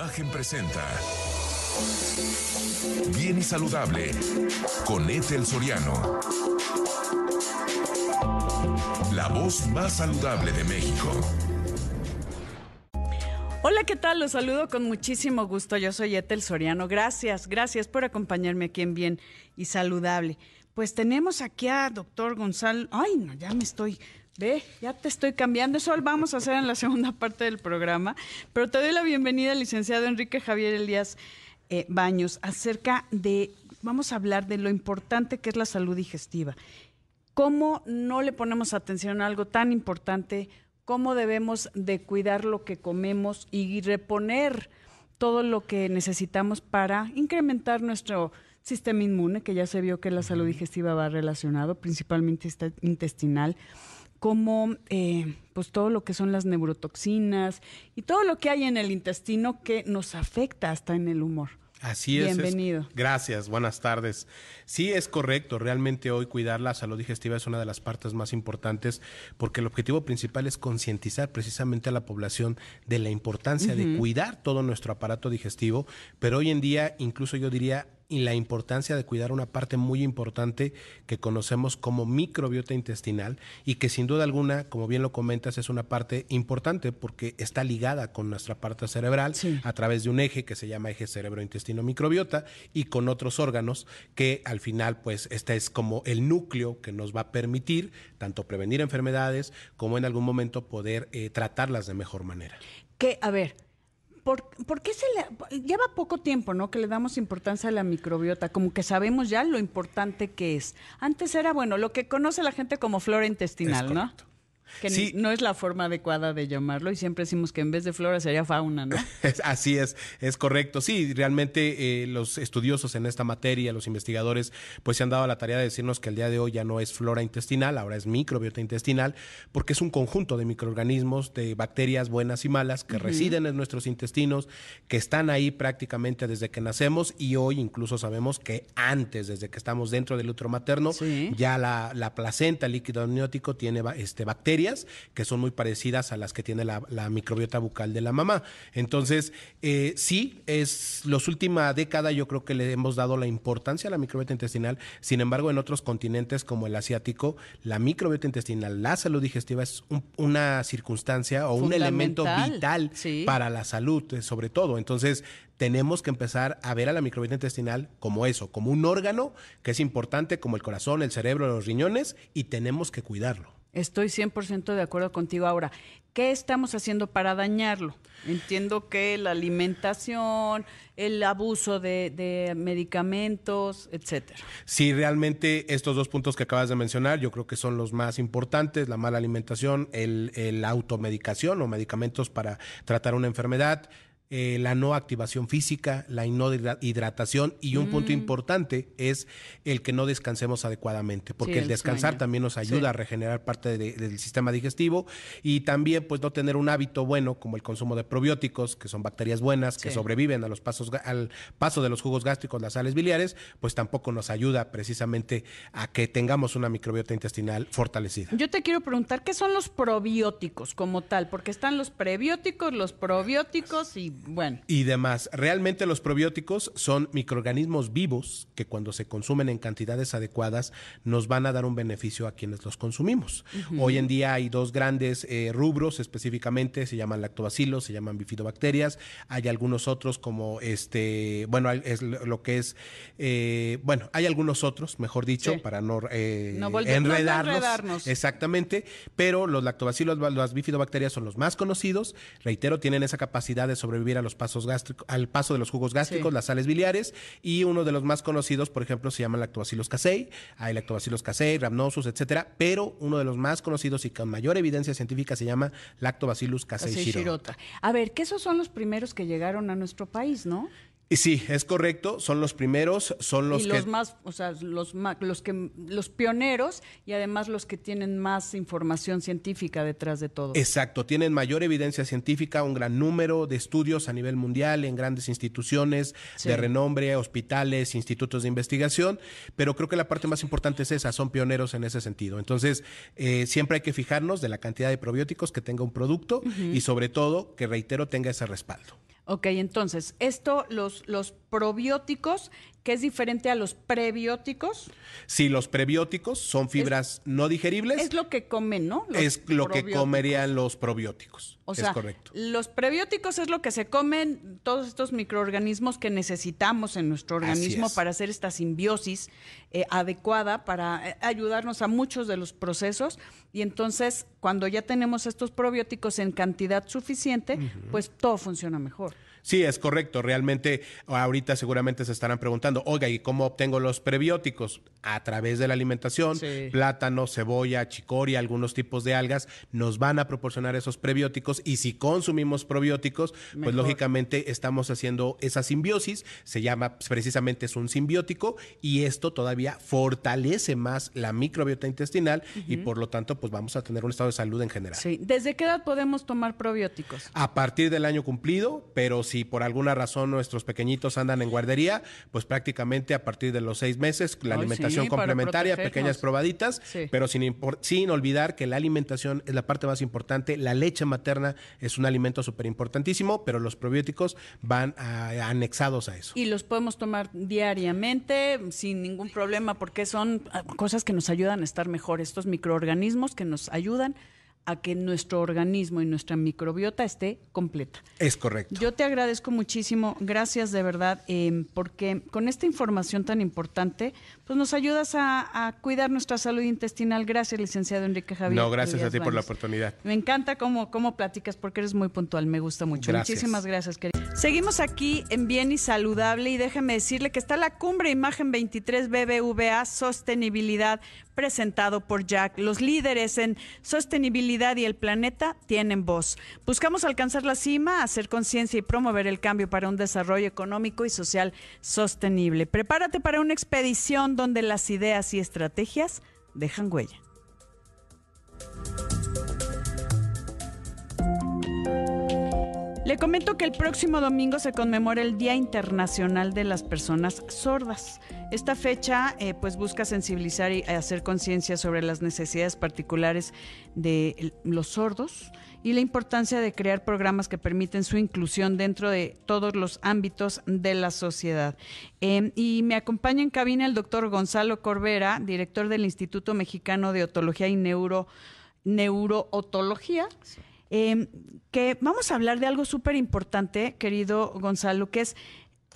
Imagen presenta Bien y Saludable con Ethel Soriano. La voz más saludable de México. Hola, ¿qué tal? Los saludo con muchísimo gusto. Yo soy Ethel Soriano. Gracias, gracias por acompañarme aquí en Bien y Saludable. Pues tenemos aquí a doctor Gonzalo. Ay, no, ya me estoy Ve, ya te estoy cambiando. Eso lo vamos a hacer en la segunda parte del programa. Pero te doy la bienvenida, licenciado Enrique Javier Elías eh, Baños, acerca de, vamos a hablar de lo importante que es la salud digestiva. ¿Cómo no le ponemos atención a algo tan importante? ¿Cómo debemos de cuidar lo que comemos y reponer todo lo que necesitamos para incrementar nuestro sistema inmune, que ya se vio que la salud digestiva va relacionado, principalmente intestinal? Como eh, pues todo lo que son las neurotoxinas y todo lo que hay en el intestino que nos afecta hasta en el humor. Así es. Bienvenido. gracias, buenas tardes. Sí, es correcto. Realmente hoy cuidar la salud digestiva es una de las partes más importantes porque el objetivo principal es concientizar precisamente a la población de la importancia de cuidar todo nuestro aparato digestivo, pero hoy en día incluso yo diría y la importancia de cuidar una parte muy importante que conocemos como microbiota intestinal y que sin duda alguna, como bien lo comentas, es una parte importante porque está ligada con nuestra parte cerebral a través de un eje que se llama eje cerebro-intestino-microbiota y con otros órganos que al final pues este es como el núcleo que nos va a permitir tanto prevenir enfermedades como en algún momento poder eh, tratarlas de mejor manera. Que, a ver, ¿Por, qué se le lleva poco tiempo, ¿no? Que le damos importancia a la microbiota, como que sabemos ya lo importante que es. Antes era bueno, lo que conoce la gente como flora intestinal, ¿no? Que no es la forma adecuada de llamarlo y siempre decimos que en vez de flora sería fauna, ¿no? Así es, es correcto. Sí, realmente eh, los estudiosos en esta materia, los investigadores, pues se han dado la tarea de decirnos que el día de hoy ya no es flora intestinal, ahora es microbiota intestinal, porque es un conjunto de microorganismos, de bacterias buenas y malas que residen en nuestros intestinos, que están ahí prácticamente desde que nacemos y hoy incluso sabemos que antes, desde que estamos dentro del útero materno, ya la, la placenta, el líquido amniótico, tiene este, bacterias que son muy parecidas a las que tiene la, microbiota bucal de la mamá. Entonces, eh, sí, es los última década yo creo que le hemos dado la importancia a la microbiota intestinal. Sin embargo, en otros continentes como el asiático, la microbiota intestinal, la salud digestiva es una circunstancia o un elemento vital para la salud, eh, sobre todo. Entonces, tenemos que empezar a ver a la microbiota intestinal como eso, como un órgano que es importante como el corazón, el cerebro, los riñones y tenemos que cuidarlo. Estoy 100% de acuerdo contigo. Ahora, ¿qué estamos haciendo para dañarlo? Entiendo que la alimentación, el abuso de, medicamentos, etcétera. Sí, realmente estos dos puntos que acabas de mencionar, yo creo que son los más importantes: la mala alimentación, el, el automedicación o medicamentos para tratar una enfermedad eh, la no activación física, la no hidratación y un punto mm. importante es el que no descansemos adecuadamente, porque el, descansar también nos ayuda a regenerar parte del sistema digestivo y también pues no tener un hábito bueno como el consumo de probióticos, que son bacterias buenas que sobreviven a los pasos al paso de los jugos gástricos, las sales biliares, pues tampoco nos ayuda precisamente a que tengamos una microbiota intestinal fortalecida. Yo te quiero preguntar qué son los probióticos como tal, porque están los prebióticos, los probióticos y bueno. Y demás. Realmente los probióticos son microorganismos vivos que cuando se consumen en cantidades adecuadas nos van a dar un beneficio a quienes los consumimos. Hoy en día hay dos grandes eh, rubros específicamente, se llaman lactobacilos, se llaman bifidobacterias. Hay algunos otros como este, bueno, es lo que es, eh, bueno, hay algunos otros, mejor dicho, para no, eh, enredarnos. Exactamente, pero los lactobacilos, las bifidobacterias son los más conocidos. Reitero, tienen esa capacidad de sobrevivir a los pasos gástricos, al paso de los jugos gástricos, las sales biliares, y uno de los más conocidos, por ejemplo, se llama lactobacillus casei, hay lactobacillus casei, rhamnosus, etcétera, pero uno de los más conocidos y con mayor evidencia científica se llama lactobacillus casei shirota. A ver, que esos son los primeros que llegaron a nuestro país, ¿no? Sí, es correcto, son los primeros, son los y los más, o sea, los los que los pioneros y además los que tienen más información científica detrás de todo. Exacto, tienen mayor evidencia científica, un gran número de estudios a nivel mundial en grandes instituciones de renombre, hospitales, institutos de investigación, pero creo que la parte más importante es esa, son pioneros en ese sentido. Entonces, eh, siempre hay que fijarnos de la cantidad de probióticos que tenga un producto y sobre todo que reitero tenga ese respaldo. Ok, entonces, esto, los, los probióticos, que es diferente a los prebióticos. Sí, los prebióticos son fibras no digeribles. Es lo que comen, ¿no? Los es lo que comerían los probióticos. O sea, es correcto. los prebióticos es lo que se comen todos estos microorganismos que necesitamos en nuestro organismo para hacer esta simbiosis eh, adecuada, para eh, ayudarnos a muchos de los procesos. Y entonces, cuando ya tenemos estos probióticos en cantidad suficiente, pues todo funciona mejor. Sí, es correcto. Realmente ahorita seguramente se estarán preguntando, oiga, ¿y cómo obtengo los prebióticos? A través de la alimentación, Sí. plátano, cebolla, chicoria, algunos tipos de algas nos van a proporcionar esos prebióticos y si consumimos probióticos, pues lógicamente estamos haciendo esa simbiosis, se llama pues, precisamente es un simbiótico y esto todavía fortalece más la microbiota intestinal y por lo tanto pues vamos a tener un estado de salud en general. Sí. ¿Desde qué edad podemos tomar probióticos? A partir del año cumplido, pero si por alguna razón nuestros pequeñitos andan en guardería, pues prácticamente a partir de los seis meses, la Ay, alimentación sí, complementaria, pequeñas probaditas, Sí. pero sin, sin olvidar que la alimentación es la parte más importante. La leche materna es un alimento súper importantísimo, pero los probióticos van a- anexados a eso. Y los podemos tomar diariamente sin ningún problema porque son ah, cosas que nos ayudan a estar mejor, estos microorganismos que nos ayudan a que nuestro organismo y nuestra microbiota esté completa. Es correcto. Yo te agradezco muchísimo, gracias de verdad, eh, porque con esta información tan importante, pues nos ayudas a, a cuidar nuestra salud intestinal. Gracias, licenciado Enrique Javier. No, gracias a ti por la oportunidad. Me encanta cómo, cómo platicas porque eres muy puntual, me gusta mucho. Gracias. Muchísimas gracias, querido. Seguimos aquí en Bien y Saludable y déjeme decirle que está la cumbre Imagen 23 BBVA Sostenibilidad presentado por Jack. Los líderes en sostenibilidad y el planeta tienen voz. Buscamos alcanzar la cima, hacer conciencia y promover el cambio para un desarrollo económico y social sostenible. Prepárate para una expedición donde las ideas y estrategias dejan huella. Le comento que el próximo domingo se conmemora el Día Internacional de las Personas Sordas. Esta fecha eh, pues busca sensibilizar y hacer conciencia sobre las necesidades particulares de los sordos y la importancia de crear programas que permiten su inclusión dentro de todos los ámbitos de la sociedad. Eh, y me acompaña en cabina el doctor Gonzalo Corbera, director del Instituto Mexicano de Otología y Neuro, Neurootología. Eh, que vamos a hablar de algo súper importante, querido Gonzalo, que es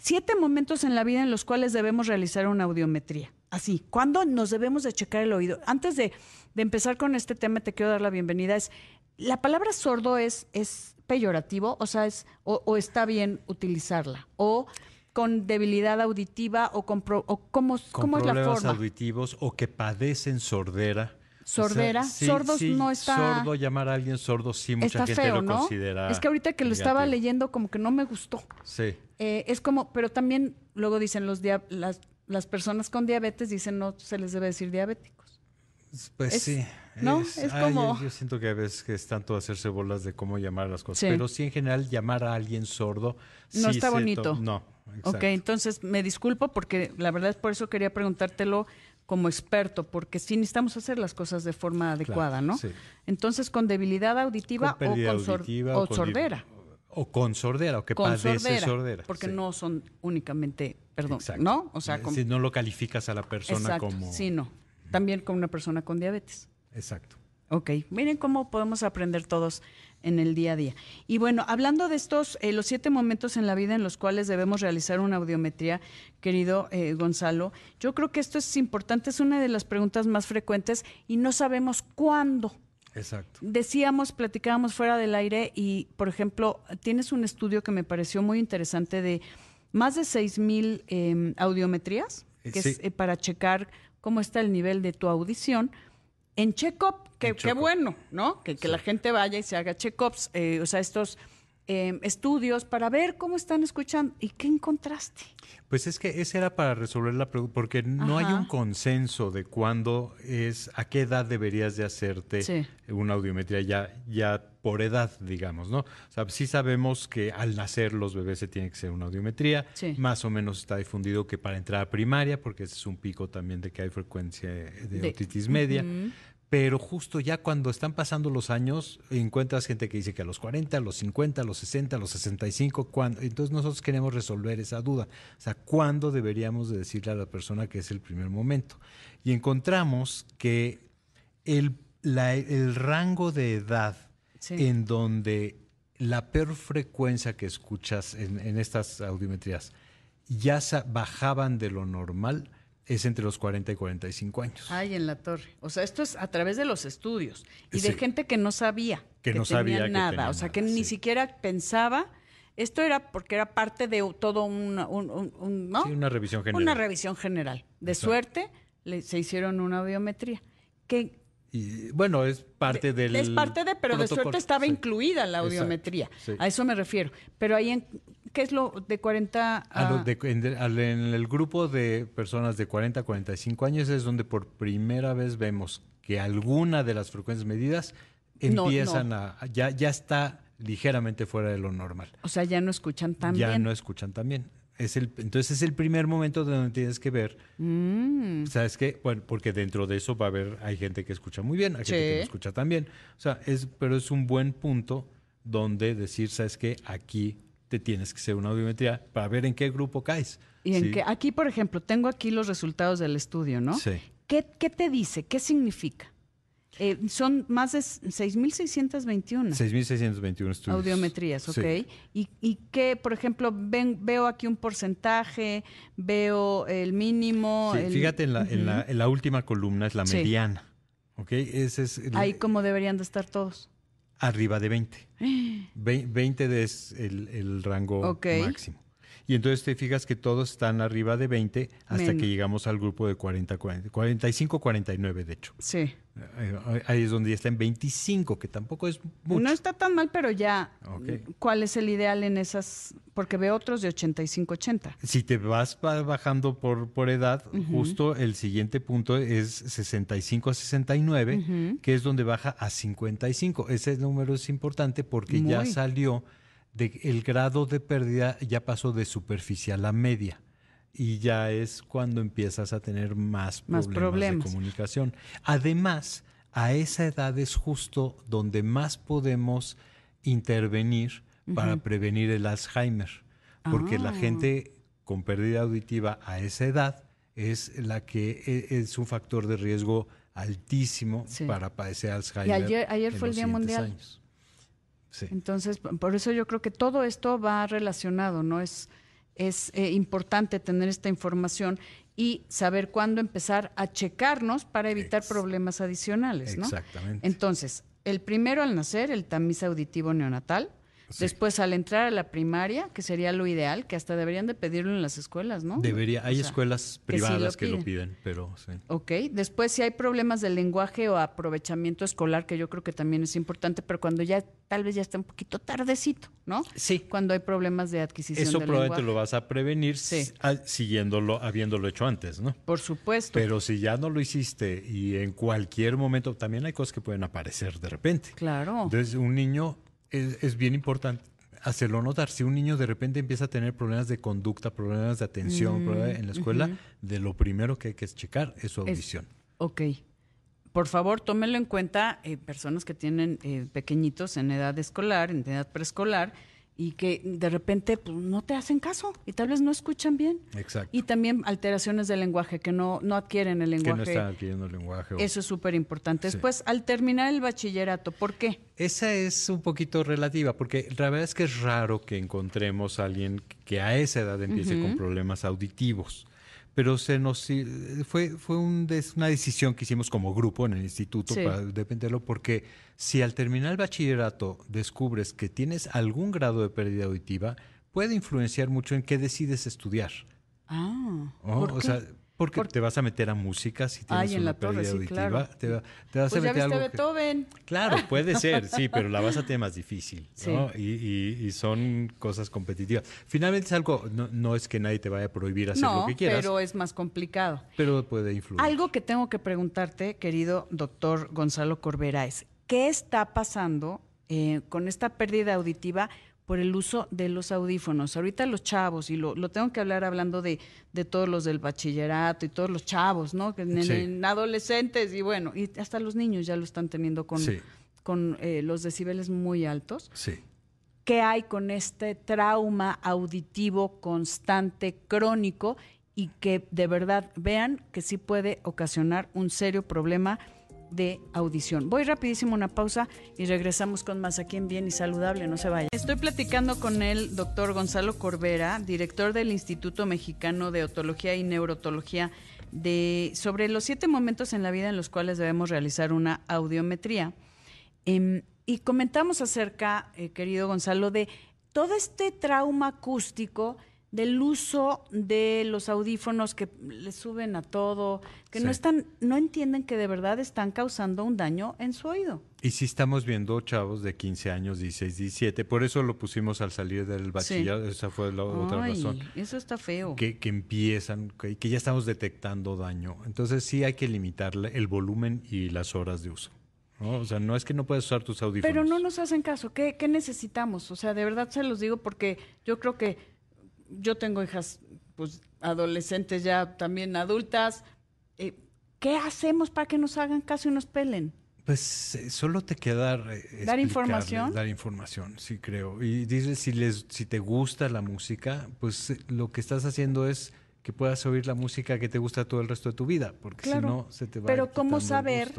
siete momentos en la vida en los cuales debemos realizar una audiometría. Así, ¿cuándo nos debemos de checar el oído? Antes de, de empezar con este tema, te quiero dar la bienvenida. Es, la palabra sordo es, es peyorativo, o sea, es, o, o está bien utilizarla, o con debilidad auditiva, o con pro- o cómo, con cómo es la problemas forma. auditivos o que padecen sordera. Sordera, sordos no está- Sordo, llamar a alguien sordo, sí, mucha Está gente feo, lo ¿no? considera. Es que ahorita que lo estaba leyendo, como que no me gustó. Sí. Eh, es como, pero también luego dicen los dia- las, las personas con diabetes dicen no se les debe decir diabéticos. Pues Es- sí. ¿no? Es como- Yo, yo siento que a veces que es tanto hacerse bolas de cómo llamar las cosas. Sí. Pero sí, en general, llamar a alguien sordo. No sí está bonito. No. Ok, exacto. entonces me disculpo porque la verdad es por eso quería preguntártelo como experto, porque sí necesitamos hacer las cosas de forma adecuada, ¿no? sí. Entonces, con debilidad auditiva Con o con, auditiva o con sordera. O con sordera, o que Con padece sordera, sordera. porque sí. no son únicamente, perdón, Exacto. ¿no? O sea, con, Si no lo calificas a la persona exacto, como. sí, no. También con una persona con diabetes. Exacto. Ok, miren cómo podemos aprender todos en el día a día. Y bueno, hablando de estos, eh, los siete momentos en la vida en los cuales debemos realizar una audiometría, querido eh, Gonzalo, yo creo que esto es importante, es una de las preguntas más frecuentes y no sabemos cuándo. Exacto. Decíamos, platicábamos fuera del aire y, por ejemplo, tienes un estudio que me pareció muy interesante de más de seis mil eh, audiometrías, que sí. es eh, para checar cómo está el nivel de tu audición. En check-up, que qué bueno, ¿no? Que, que la gente vaya y se haga check-ups, eh, o sea, estos eh, estudios para ver cómo están escuchando. ¿Y qué encontraste? Pues es que ese era para resolver la pregunta, porque no hay un consenso de cuándo es, a qué edad deberías de hacerte Sí. una audiometría ya, ya por edad, digamos, ¿no? O sea, sí sabemos que al nacer los bebés se tiene que hacer una audiometría, Sí. más o menos está difundido que para entrar a primaria, porque ese es un pico también de que hay frecuencia de, De- otitis media, Pero justo ya cuando están pasando los años, encuentras gente que dice que a los 40, a los 50, a los 60, a los 65, ¿cuándo? Entonces nosotros queremos resolver esa duda. O sea, ¿cuándo deberíamos de decirle a la persona que es el primer momento? Y encontramos que el, la- el rango de edad Sí. en donde la peor frecuencia que escuchas en, en estas audiometrías ya bajaban de lo normal es entre los 40 y 45 años. Ay, en la torre. O sea, esto es a través de los estudios y de Sí. gente que no sabía Que no tenía sabía que nada. tenía o sea, nada, que ni sí. siquiera pensaba. Esto era porque era parte de todo un, un- un- un- ¿no? Sí, una revisión general. Una revisión general. De Exacto. suerte le- se hicieron una audiometría. Que Y, bueno, es parte del. es parte de, pero de suerte estaba incluida la audiometría. A eso me refiero. Pero ahí, en, ¿qué es lo de 40 A de- en, el grupo de personas de 40 a 45 años es donde por primera vez vemos que alguna de las frecuencias medidas No, empiezan a. Ya, ya está ligeramente fuera de lo normal. O sea, ya no escuchan tan ya bien. no escuchan tan bien. Es el, entonces es el primer momento donde tienes que ver, Mm. ¿sabes qué? Bueno, porque dentro de eso va a haber, hay gente que escucha muy bien, hay gente que no escucha tan bien. O sea, es, pero es un buen punto donde decir, ¿sabes qué? Aquí te tienes que hacer una audiometría para ver en qué grupo caes. Y en Sí. que aquí, por ejemplo, tengo aquí los resultados del estudio, ¿no? Sí. ¿Qué, qué te dice? ¿Qué significa? Eh, son más de 6.621 6.621 estudios. audiometrías, ¿ok? Sí. Y, y que, por ejemplo, ven, veo aquí un porcentaje, veo el mínimo. Sí, el- fíjate, en la, en, la, en la última columna es la Sí. mediana. ¿Ok? Ese es el- Ahí como deberían de estar todos. Arriba de 20. Ve- 20 es el, el rango Ok. máximo. Y entonces te fijas que todos están arriba de 20 hasta Men- que llegamos al grupo de 40, 40 45, 49 de hecho. Sí. Eh, Ahí es donde ya está en 25, que tampoco es mucho. No está tan mal, pero ya. ¿cuál es el ideal en esas? Porque veo otros de 85-80. Si te vas ba- bajando por, por edad, justo el siguiente punto es 65 a 69, que es donde baja a 55. Ese número es importante porque ya salió de el grado de pérdida ya pasó de superficial a media. Y ya es cuando empiezas a tener más Más problemas, de comunicación. Además, a esa edad es justo donde más podemos intervenir para prevenir el Alzheimer. Porque la Ah. gente con pérdida auditiva a esa edad es la que e- es un factor de riesgo altísimo Sí. para padecer Alzheimer. Y ayer- ayer en fue el Día Mundial. años. Sí. Entonces, por eso yo creo que todo esto va relacionado, ¿no? Es, es eh, importante tener esta información y saber cuándo empezar a checarnos para evitar Ex- problemas adicionales, ¿no? Exactamente. Entonces, el primero al nacer, el tamiz auditivo neonatal. Después, al entrar a la primaria, que sería lo ideal, que hasta deberían de pedirlo en las escuelas, ¿no? Debería, hay O sea, escuelas que sí lo privadas que lo piden. pero sí. Ok, después si hay problemas de lenguaje o aprovechamiento escolar, que yo creo que también es importante, pero cuando ya tal vez ya está un poquito tardecito, ¿no? Sí. Cuando hay problemas de adquisición Eso probablemente lenguaje. lo vas a prevenir Sí. a- siguiéndolo, habiéndolo hecho antes, ¿no? Por supuesto. Pero si ya no lo hiciste y en cualquier momento, también hay cosas que pueden aparecer de repente. claro. Entonces, un niño es, es bien importante hacerlo notar. Si un niño de repente empieza a tener problemas de conducta, problemas de atención Mm, problemas en la escuela, de lo primero que hay que checar es su Es- audición. Ok. Por favor, tómenlo en cuenta eh, personas que tienen eh, pequeñitos en edad escolar, en edad preescolar, y que de repente pues, no te hacen caso y tal vez no escuchan bien. Exacto. Y también alteraciones del lenguaje, que no, no adquieren el que lenguaje. no están adquiriendo el lenguaje. o- Eso es súper importante. Sí. Después, al terminar el bachillerato, ¿por qué? Esa es un poquito relativa, porque la verdad es que es raro que encontremos a alguien que a esa edad empiece con problemas auditivos. Pero se nos fue, fue un una decisión que hicimos como grupo en el instituto Sí. para dependerlo, porque si al terminar el bachillerato descubres que tienes algún grado de pérdida auditiva, puede influenciar mucho en qué decides estudiar. Ah, ¿no? ¿por O qué? sea, porque Por- te vas a meter a música si tienes Ay, en una la torre, pérdida sí, auditiva. claro. Te, va- te vas pues a ya meter viste algo que- Beethoven. Claro, puede ser, sí, pero la vas a tener más difícil, Sí. ¿no? Y, y- y son cosas competitivas. Finalmente es algo, no, no es que nadie te vaya a prohibir hacer No, lo que quieras, pero es más complicado. pero puede influir. Algo que tengo que preguntarte, querido doctor Gonzalo Corbera, es ¿qué está pasando eh, con esta pérdida auditiva por el uso de los audífonos. Ahorita los chavos, y lo, lo tengo que hablar hablando de, de, todos los del bachillerato y todos los chavos, ¿no? En, sí. en, adolescentes y bueno, y hasta los niños ya lo están teniendo con, sí. con eh, los decibeles muy altos. Sí. ¿Qué hay con este trauma auditivo constante, crónico, y que de verdad vean que sí puede ocasionar un serio problema de audición. Voy rapidísimo una pausa y regresamos con más aquí en Bien y Saludable, no se vayan. Estoy platicando con el doctor Gonzalo Corbera, director del Instituto Mexicano de Otología y Neurotología, de, sobre los siete momentos en la vida en los cuales debemos realizar una audiometría. Eh, y comentamos acerca, eh, querido Gonzalo, de todo este trauma acústico del uso de los audífonos que le suben a todo, que sí. no están, no entienden que de verdad están causando un daño en su oído. Y si estamos viendo chavos de 15 años, 16, 17, por eso lo pusimos al salir del bachillerato, sí. esa fue la otra Ay, razón. Eso está feo. Que, que empiezan, que, que, ya estamos detectando daño. Entonces sí hay que limitar el volumen y las horas de uso. ¿no? O sea, no es que no puedas usar tus audífonos. Pero no nos hacen caso. ¿Qué, ¿Qué necesitamos? O sea, de verdad se los digo porque yo creo que yo tengo hijas, pues adolescentes ya también adultas. Eh, ¿Qué hacemos para que nos hagan caso y nos pelen? Pues eh, solo te queda eh, dar información. Dar información, sí creo. Y dices si les, si te gusta la música, pues eh, lo que estás haciendo es que puedas oír la música que te gusta todo el resto de tu vida, porque claro, si no se te va. Pero cómo saber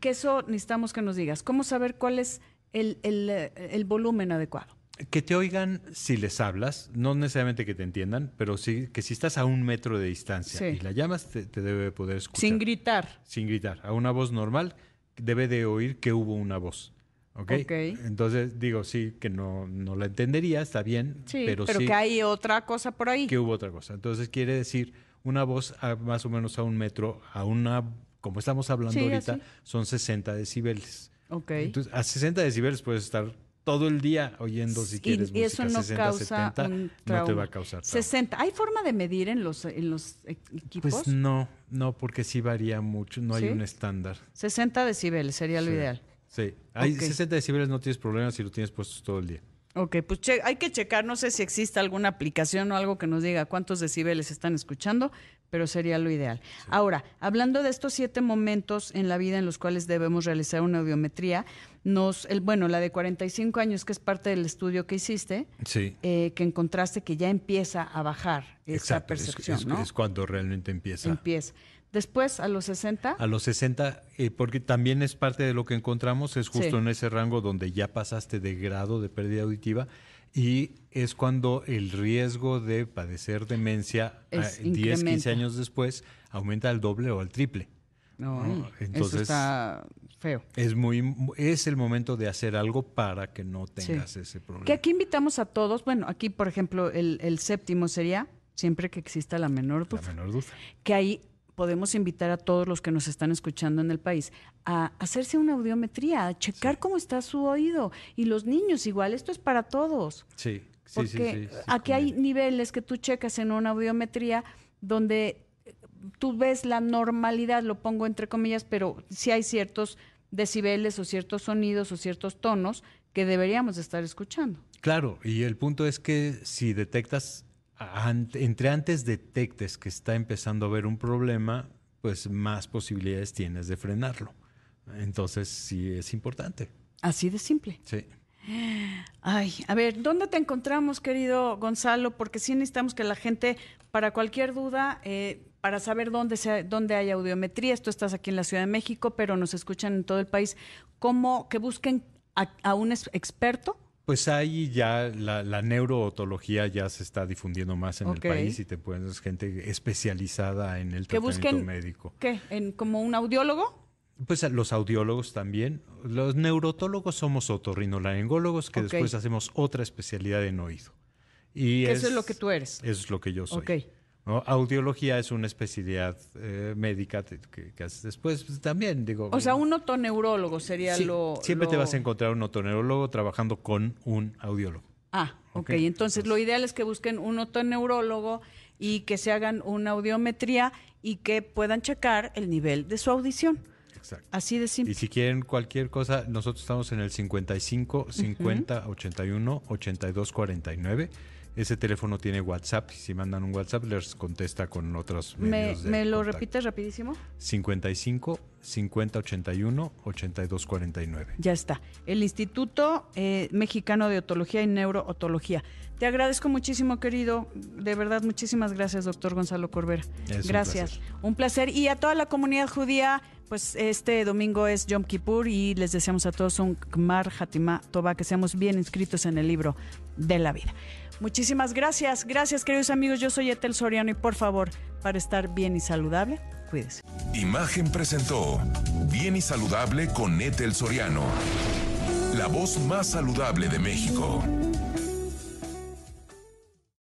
que eso necesitamos que nos digas. ¿Cómo saber cuál es el, el, el volumen adecuado? Que te oigan si les hablas, no necesariamente que te entiendan, pero sí que si estás a un metro de distancia sí. y la llamas, te, te, debe poder escuchar. Sin gritar. Sin gritar. A una voz normal, debe de oír que hubo una voz. ¿Okay? ok. Entonces, digo, sí, que no, no la entendería, está bien, sí, pero, pero sí. que hay otra cosa por ahí. Que hubo otra cosa. Entonces, quiere decir, una voz a más o menos a un metro, a una, como estamos hablando sí, ahorita, así. son 60 decibeles. Ok. Entonces, a 60 decibeles puedes estar todo el día oyendo si quieres y, y eso no 60, causa 70, un no te va a causar trauma. 60 hay forma de medir en los en los equipos pues no no porque sí varía mucho no ¿Sí? hay un estándar 60 decibeles sería lo sí. ideal sí hay okay. 60 decibeles no tienes problemas si lo tienes puestos todo el día Ok, pues che hay que checar, no sé si existe alguna aplicación o algo que nos diga cuántos decibeles están escuchando, pero sería lo ideal. Sí. Ahora, hablando de estos siete momentos en la vida en los cuales debemos realizar una audiometría, nos, el, bueno, la de 45 años, que es parte del estudio que hiciste, sí. eh, que encontraste que ya empieza a bajar esa Exacto, percepción, es, es, ¿no? es cuando realmente empieza. Empieza. Después, a los 60. A los 60, eh, porque también es parte de lo que encontramos, es justo Sí. en ese rango donde ya pasaste de grado de pérdida auditiva y es cuando el riesgo de padecer demencia Es- a- 10, 15 incrementa. años después aumenta al doble o al triple. No, No, eso entonces- está feo. Es muy es el momento de hacer algo para que no tengas Sí. ese problema. Que aquí invitamos a todos, bueno, aquí por ejemplo el, el séptimo sería, siempre que exista la menor La duda, menor duda. que ahí podemos invitar a todos los que nos están escuchando en el país a hacerse una audiometría, a checar cómo está su oído. Y los niños igual, esto es para todos. Sí, sí, Porque sí, sí, aquí hay niveles que tú checas en una audiometría donde eh, tú ves la normalidad, lo pongo entre comillas, pero sí hay ciertos decibeles o ciertos sonidos o ciertos tonos que deberíamos de estar escuchando. Claro, y el punto es que si detectas, entre antes detectes que está empezando a haber un problema, pues más posibilidades tienes de frenarlo. Entonces sí es importante. Así de simple. Sí. Ay, a ver, ¿dónde te encontramos, querido Gonzalo? Porque sí necesitamos que la gente, para cualquier duda, eh, para saber dónde, se, dónde hay audiometría, esto estás aquí en la Ciudad de México, pero nos escuchan en todo el país, ¿cómo que busquen a, a un experto? Pues ahí ya la, la neurootología ya se está difundiendo más en el país y te puedes gente especializada en el Que tratamiento busquen- médico. ¿Qué? ¿En, ¿Como un audiólogo? Pues los audiólogos también. Los neurotólogos somos otorrinolaringólogos que después hacemos otra especialidad en oído. Y eso es lo que tú eres. Eso es lo que yo soy. Ok. ¿No? Audiología es una especialidad eh, médica te- que, que haces después pues, también, digo. O sea, un otoneurólogo sería sí, lo... siempre te lo- vas a encontrar un otorrinolaringólogo trabajando con un audiólogo. Ah, ok. Ok, Entonces, lo ideal es que busquen un otoneurólogo y que se hagan una audiometría y que puedan checar el nivel de su audición. Exacto. Así de Y simple. si quieren cualquier cosa, nosotros estamos en el 55 50 81 82 49. Ese teléfono tiene WhatsApp. Si mandan un WhatsApp, les contesta con otros ¿Me, medios de me lo contacto. repites rapidísimo? 55 50 81 82 49. Ya está. El Instituto eh, Mexicano de Otología y Neurootología. Te agradezco muchísimo, querido. De verdad, muchísimas gracias, doctor Gonzalo Corbera. Es un gracias. placer. Un placer. Y a toda la comunidad judía, pues este domingo es Yom Kippur y les deseamos a todos un Kmar Hatimah Tova, que seamos bien inscritos en el libro de la vida. Muchísimas gracias. Gracias, queridos amigos. Yo soy Etel Soriano y por favor, para estar bien y saludable, cuídese. Imagen presentó Bien y Saludable con Ethel Soriano. La voz más saludable de México.